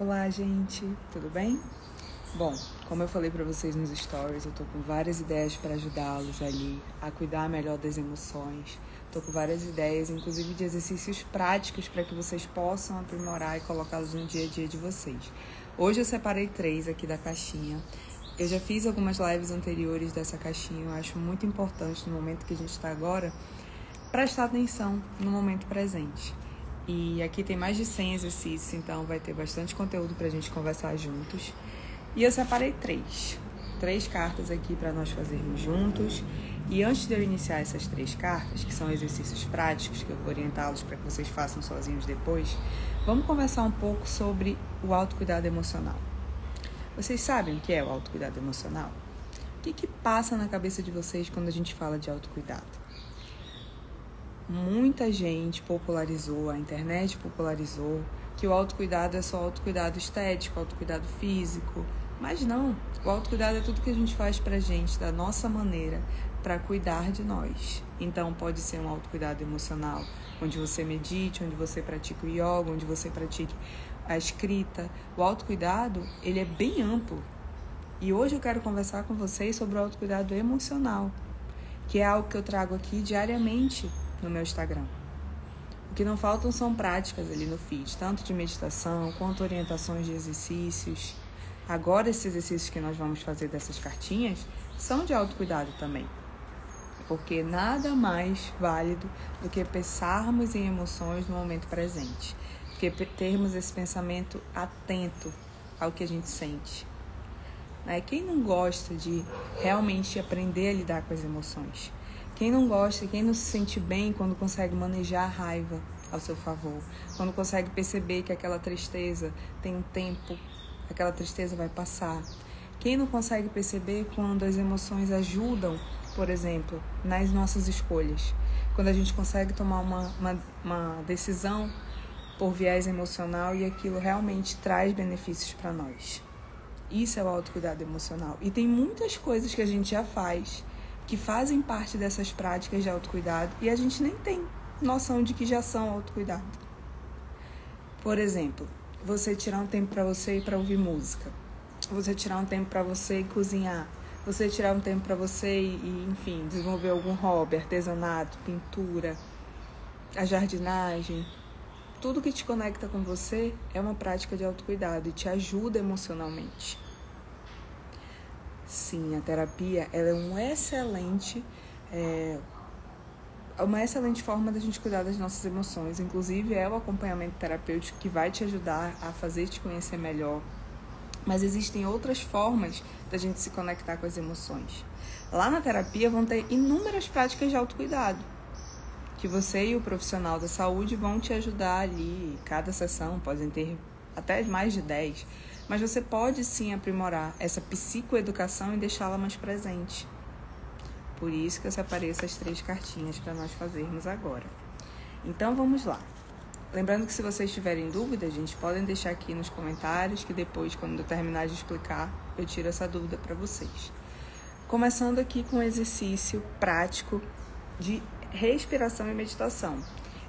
Olá, gente, tudo bem? Bom, como eu falei para vocês nos stories, eu tô com várias ideias para ajudá-los ali a cuidar melhor das emoções. Tô com várias ideias, inclusive de exercícios práticos para que vocês possam aprimorar e colocá-los no dia a dia de vocês. Hoje eu separei três aqui da caixinha. Eu já fiz algumas lives anteriores dessa caixinha, eu acho muito importante no momento que a gente está agora prestar atenção no momento presente. E aqui tem mais de 100 exercícios, então vai ter bastante conteúdo para a gente conversar juntos. E eu separei três. Três cartas aqui para nós fazermos juntos. E antes de eu iniciar essas três cartas, que são exercícios práticos que eu vou orientá-los para que vocês façam sozinhos depois, vamos conversar um pouco sobre o autocuidado emocional. Vocês sabem o que é o autocuidado emocional? O que, que passa na cabeça de vocês quando a gente fala de autocuidado? Muita gente popularizou, a internet popularizou, que o autocuidado é só autocuidado estético, autocuidado físico. Mas não, o autocuidado é tudo que a gente faz pra gente, da nossa maneira, para cuidar de nós. Então pode ser um autocuidado emocional, onde você medite, onde você pratica o yoga, onde você pratique a escrita. O autocuidado, ele é bem amplo. E hoje eu quero conversar com vocês sobre o autocuidado emocional, que é algo que eu trago aqui diariamente no meu Instagram. O que não faltam são práticas ali no feed, tanto de meditação quanto orientações de exercícios. Agora, esses exercícios que nós vamos fazer dessas cartinhas são de autocuidado também. Porque nada mais válido do que pensarmos em emoções no momento presente. Porque termos esse pensamento atento ao que a gente sente. Né? Quem não gosta de realmente aprender a lidar com as emoções? Quem não gosta, quem não se sente bem quando consegue manejar a raiva ao seu favor, quando consegue perceber que aquela tristeza tem um tempo, aquela tristeza vai passar. Quem não consegue perceber quando as emoções ajudam, por exemplo, nas nossas escolhas? Quando a gente consegue tomar uma, uma, uma decisão por viés emocional e aquilo realmente traz benefícios para nós. Isso é o autocuidado emocional. E tem muitas coisas que a gente já faz que fazem parte dessas práticas de autocuidado e a gente nem tem noção de que já são autocuidado. Por exemplo, você tirar um tempo para você e para ouvir música. Você tirar um tempo para você e cozinhar. Você tirar um tempo para você e, enfim, desenvolver algum hobby, artesanato, pintura, a jardinagem. Tudo que te conecta com você é uma prática de autocuidado e te ajuda emocionalmente. Sim, a terapia ela é um excelente, é, uma excelente forma da gente cuidar das nossas emoções. Inclusive, é o acompanhamento terapêutico que vai te ajudar a fazer te conhecer melhor. Mas existem outras formas da gente se conectar com as emoções. Lá na terapia vão ter inúmeras práticas de autocuidado que você e o profissional da saúde vão te ajudar ali. Cada sessão podem ter até mais de 10 mas você pode sim aprimorar essa psicoeducação e deixá-la mais presente. Por isso que eu separei essas três cartinhas para nós fazermos agora. Então vamos lá. Lembrando que se vocês tiverem dúvidas, gente, podem deixar aqui nos comentários que depois, quando eu terminar de explicar, eu tiro essa dúvida para vocês. Começando aqui com um exercício prático de respiração e meditação.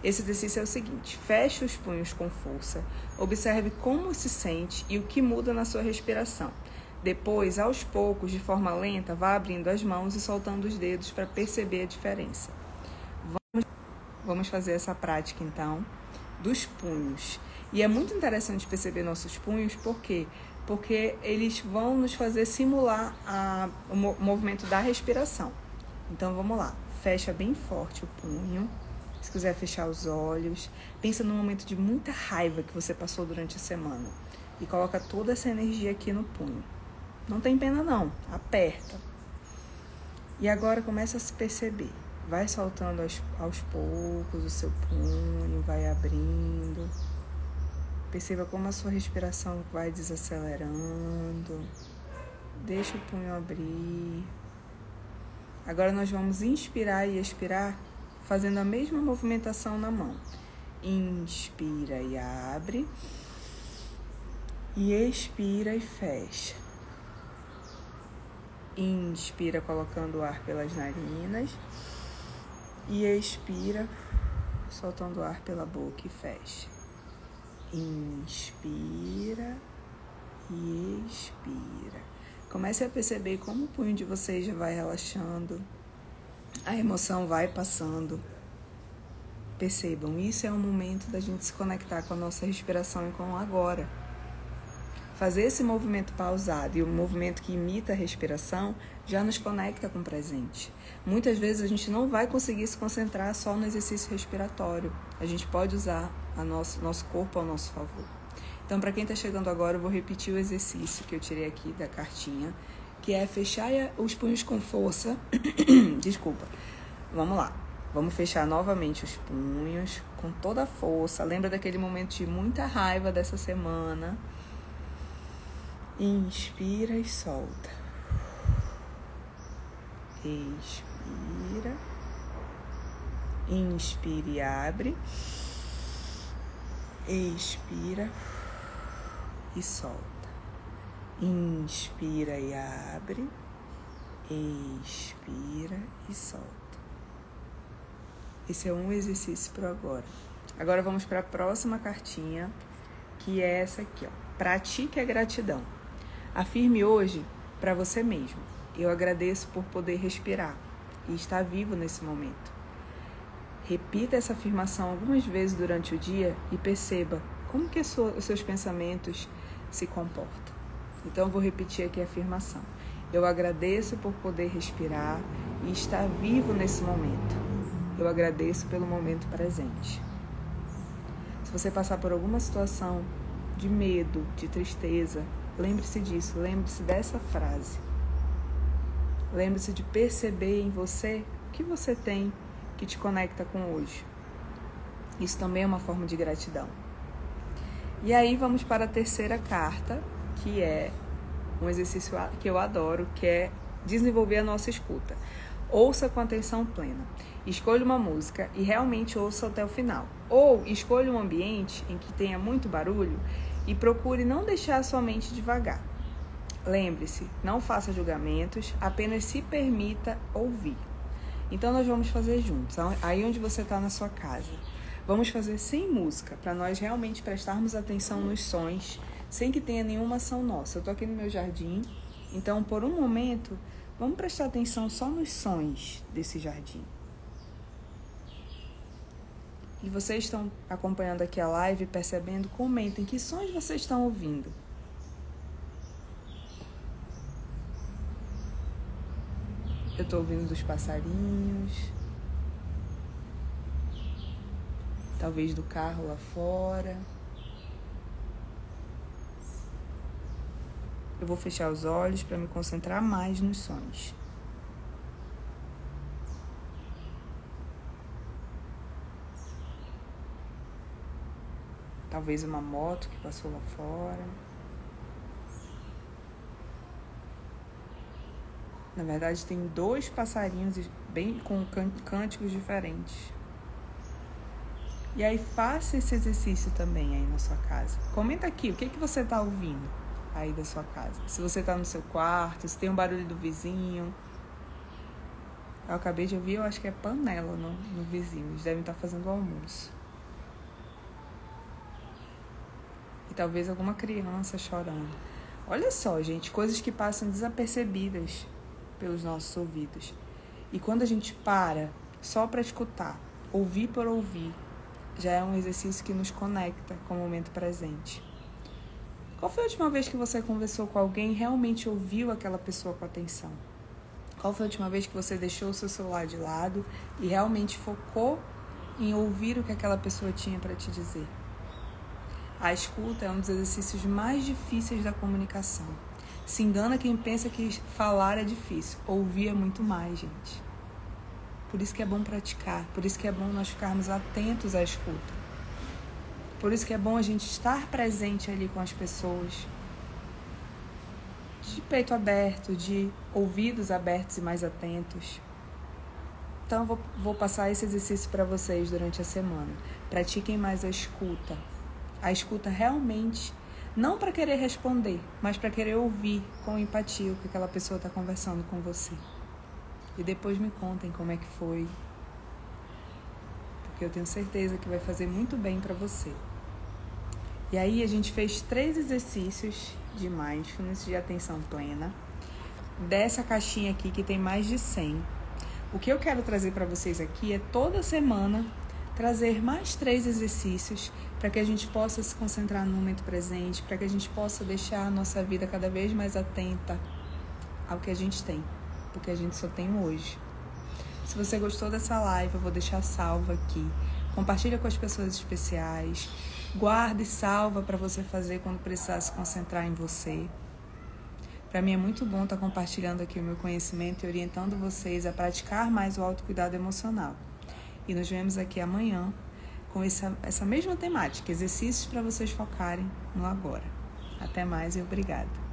Esse exercício é o seguinte: feche os punhos com força, observe como se sente e o que muda na sua respiração. Depois, aos poucos, de forma lenta, vá abrindo as mãos e soltando os dedos para perceber a diferença. Vamos, vamos fazer essa prática então dos punhos. E é muito interessante perceber nossos punhos, por quê? Porque eles vão nos fazer simular a, o movimento da respiração. Então vamos lá, fecha bem forte o punho. Se quiser fechar os olhos, pensa num momento de muita raiva que você passou durante a semana e coloca toda essa energia aqui no punho. Não tem pena não, aperta. E agora começa a se perceber. Vai soltando aos, aos poucos o seu punho, vai abrindo. Perceba como a sua respiração vai desacelerando. Deixa o punho abrir. Agora nós vamos inspirar e expirar fazendo a mesma movimentação na mão. Inspira e abre. E expira e fecha. Inspira colocando o ar pelas narinas. E expira soltando o ar pela boca e fecha. Inspira Inspira. Comece a perceber como o punho de vocês já vai relaxando, a emoção vai passando. Percebam, isso é um momento da gente se conectar com a nossa respiração e com o agora. Fazer esse movimento pausado e o movimento que imita a respiração já nos conecta com o presente. Muitas vezes a gente não vai conseguir se concentrar só no exercício respiratório. A gente pode usar a nosso, nosso corpo ao nosso favor. Então, para quem está chegando agora, eu vou repetir o exercício que eu tirei aqui da cartinha, que é fechar os punhos com força. Desculpa. Vamos lá. Vamos fechar novamente os punhos com toda a força. Lembra daquele momento de muita raiva dessa semana? Inspira e solta. Expira. Inspire e abre. Expira e solta. Inspira e abre. Expira e solta. Esse é um exercício para agora. Agora vamos para a próxima cartinha, que é essa aqui, ó. Pratique a gratidão. Afirme hoje para você mesmo: Eu agradeço por poder respirar e estar vivo nesse momento. Repita essa afirmação algumas vezes durante o dia e perceba como que os seus pensamentos se comportam. Então vou repetir aqui a afirmação. Eu agradeço por poder respirar e estar vivo nesse momento. Eu agradeço pelo momento presente. Se você passar por alguma situação de medo, de tristeza, Lembre-se disso, lembre-se dessa frase. Lembre-se de perceber em você o que você tem que te conecta com hoje. Isso também é uma forma de gratidão. E aí vamos para a terceira carta, que é um exercício que eu adoro, que é desenvolver a nossa escuta. Ouça com atenção plena. Escolha uma música e realmente ouça até o final. Ou escolha um ambiente em que tenha muito barulho e procure não deixar sua mente devagar. Lembre-se, não faça julgamentos, apenas se permita ouvir. Então nós vamos fazer juntos, aí onde você está na sua casa. Vamos fazer sem música, para nós realmente prestarmos atenção nos sons, sem que tenha nenhuma ação nossa. Eu estou aqui no meu jardim, então por um momento, vamos prestar atenção só nos sons desse jardim. E vocês estão acompanhando aqui a live, percebendo, comentem que sons vocês estão ouvindo. Eu estou ouvindo dos passarinhos, talvez do carro lá fora. Eu vou fechar os olhos para me concentrar mais nos sons. Talvez uma moto que passou lá fora. Na verdade, tem dois passarinhos bem com cânticos diferentes. E aí faça esse exercício também aí na sua casa. Comenta aqui o que, que você está ouvindo aí da sua casa. Se você está no seu quarto, se tem um barulho do vizinho. Eu acabei de ouvir, eu acho que é panela no, no vizinho. Eles devem estar tá fazendo o almoço. talvez alguma criança chorando. Olha só, gente, coisas que passam desapercebidas pelos nossos ouvidos. E quando a gente para só para escutar, ouvir por ouvir, já é um exercício que nos conecta com o momento presente. Qual foi a última vez que você conversou com alguém e realmente ouviu aquela pessoa com atenção? Qual foi a última vez que você deixou o seu celular de lado e realmente focou em ouvir o que aquela pessoa tinha para te dizer? A escuta é um dos exercícios mais difíceis da comunicação. Se engana quem pensa que falar é difícil, ouvir é muito mais, gente. Por isso que é bom praticar, por isso que é bom nós ficarmos atentos à escuta. Por isso que é bom a gente estar presente ali com as pessoas. De peito aberto, de ouvidos abertos e mais atentos. Então, vou, vou passar esse exercício para vocês durante a semana. Pratiquem mais a escuta a escuta realmente, não para querer responder, mas para querer ouvir com empatia o que aquela pessoa está conversando com você. E depois me contem como é que foi, porque eu tenho certeza que vai fazer muito bem para você. E aí a gente fez três exercícios de mindfulness, de atenção plena, dessa caixinha aqui que tem mais de 100. O que eu quero trazer para vocês aqui é toda semana trazer mais três exercícios para que a gente possa se concentrar no momento presente, para que a gente possa deixar a nossa vida cada vez mais atenta ao que a gente tem, porque a gente só tem hoje. Se você gostou dessa live, eu vou deixar salva aqui. Compartilha com as pessoas especiais. Guarda e salva para você fazer quando precisar se concentrar em você. Para mim é muito bom estar tá compartilhando aqui o meu conhecimento e orientando vocês a praticar mais o autocuidado emocional. E nos vemos aqui amanhã com essa, essa mesma temática, exercícios para vocês focarem no agora. Até mais e obrigada.